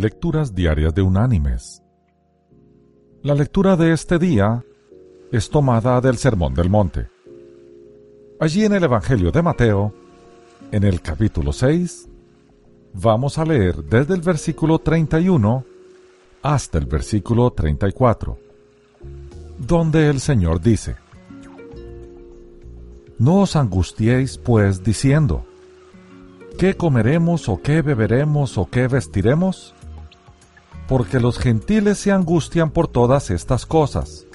Lecturas Diarias de Unánimes. La lectura de este día es tomada del Sermón del Monte. Allí en el Evangelio de Mateo, en el capítulo 6, vamos a leer desde el versículo 31 hasta el versículo 34, donde el Señor dice, No os angustiéis pues diciendo, ¿qué comeremos o qué beberemos o qué vestiremos? Porque los gentiles se angustian por todas estas cosas.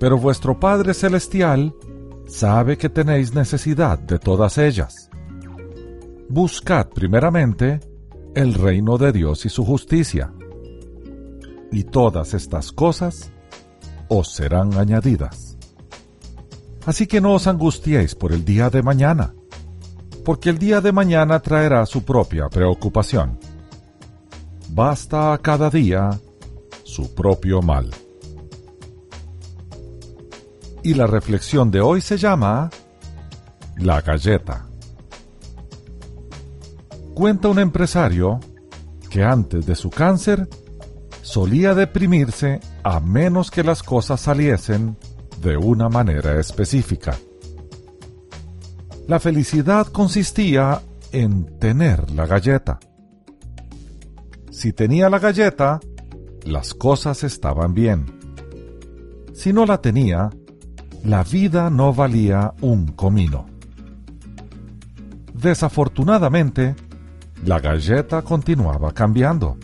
Pero vuestro Padre Celestial sabe que tenéis necesidad de todas ellas. Buscad primeramente el reino de Dios y su justicia, y todas estas cosas os serán añadidas. Así que no os angustiéis por el día de mañana, porque el día de mañana traerá su propia preocupación basta a cada día su propio mal. Y la reflexión de hoy se llama La galleta. Cuenta un empresario que antes de su cáncer solía deprimirse a menos que las cosas saliesen de una manera específica. La felicidad consistía en tener la galleta. Si tenía la galleta, las cosas estaban bien. Si no la tenía, la vida no valía un comino. Desafortunadamente, la galleta continuaba cambiando.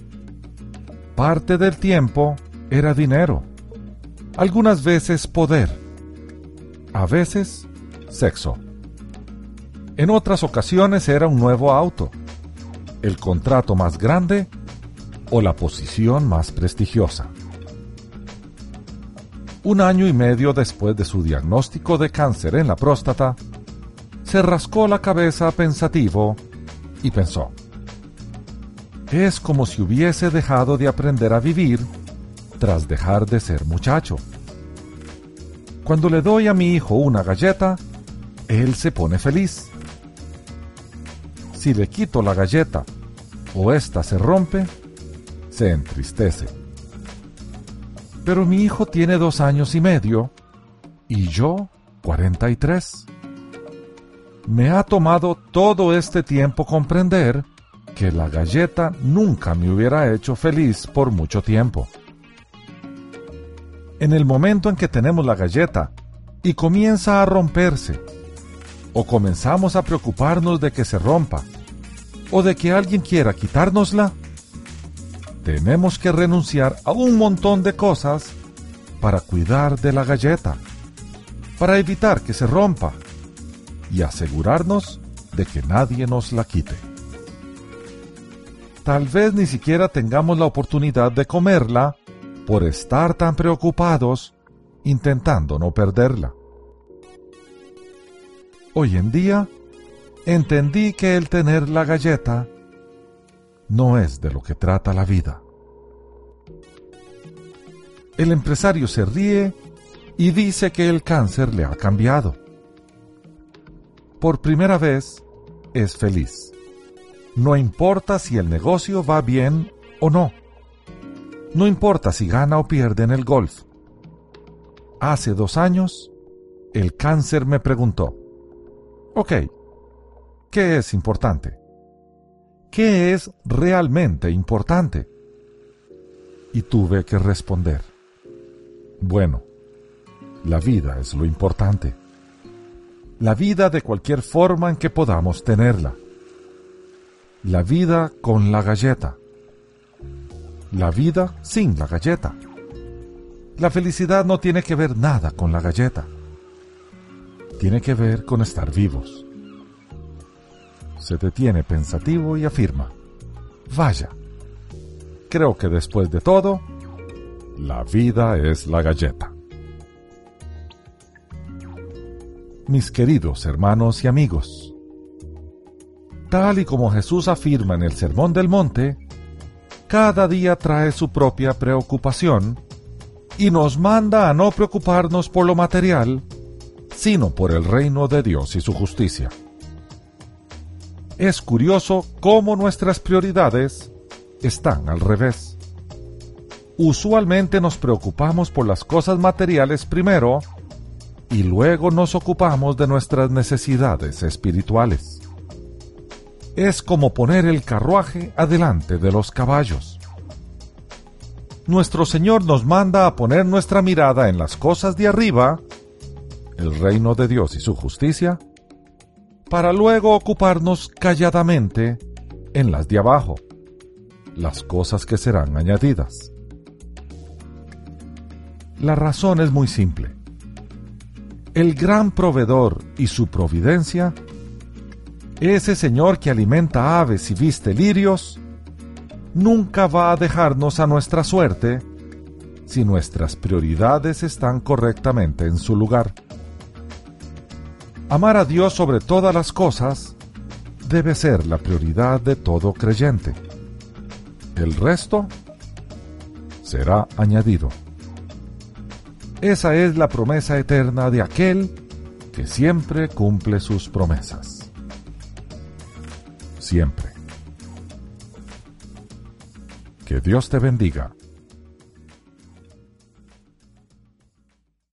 Parte del tiempo era dinero, algunas veces poder, a veces sexo. En otras ocasiones era un nuevo auto, el contrato más grande o la posición más prestigiosa. Un año y medio después de su diagnóstico de cáncer en la próstata, se rascó la cabeza pensativo y pensó, es como si hubiese dejado de aprender a vivir tras dejar de ser muchacho. Cuando le doy a mi hijo una galleta, él se pone feliz. Si le quito la galleta o ésta se rompe, se entristece. Pero mi hijo tiene dos años y medio y yo 43. Me ha tomado todo este tiempo comprender que la galleta nunca me hubiera hecho feliz por mucho tiempo. En el momento en que tenemos la galleta y comienza a romperse, o comenzamos a preocuparnos de que se rompa, o de que alguien quiera quitárnosla, tenemos que renunciar a un montón de cosas para cuidar de la galleta, para evitar que se rompa y asegurarnos de que nadie nos la quite. Tal vez ni siquiera tengamos la oportunidad de comerla por estar tan preocupados intentando no perderla. Hoy en día, entendí que el tener la galleta no es de lo que trata la vida. El empresario se ríe y dice que el cáncer le ha cambiado. Por primera vez, es feliz. No importa si el negocio va bien o no. No importa si gana o pierde en el golf. Hace dos años, el cáncer me preguntó, ok, ¿qué es importante? ¿Qué es realmente importante? Y tuve que responder. Bueno, la vida es lo importante. La vida de cualquier forma en que podamos tenerla. La vida con la galleta. La vida sin la galleta. La felicidad no tiene que ver nada con la galleta. Tiene que ver con estar vivos se detiene pensativo y afirma, Vaya, creo que después de todo, la vida es la galleta. Mis queridos hermanos y amigos, tal y como Jesús afirma en el Sermón del Monte, cada día trae su propia preocupación y nos manda a no preocuparnos por lo material, sino por el reino de Dios y su justicia. Es curioso cómo nuestras prioridades están al revés. Usualmente nos preocupamos por las cosas materiales primero y luego nos ocupamos de nuestras necesidades espirituales. Es como poner el carruaje adelante de los caballos. Nuestro Señor nos manda a poner nuestra mirada en las cosas de arriba, el reino de Dios y su justicia, para luego ocuparnos calladamente en las de abajo, las cosas que serán añadidas. La razón es muy simple el gran proveedor y su providencia, ese Señor que alimenta aves y viste lirios, nunca va a dejarnos a nuestra suerte si nuestras prioridades están correctamente en su lugar. Amar a Dios sobre todas las cosas debe ser la prioridad de todo creyente. El resto será añadido. Esa es la promesa eterna de aquel que siempre cumple sus promesas. Siempre. Que Dios te bendiga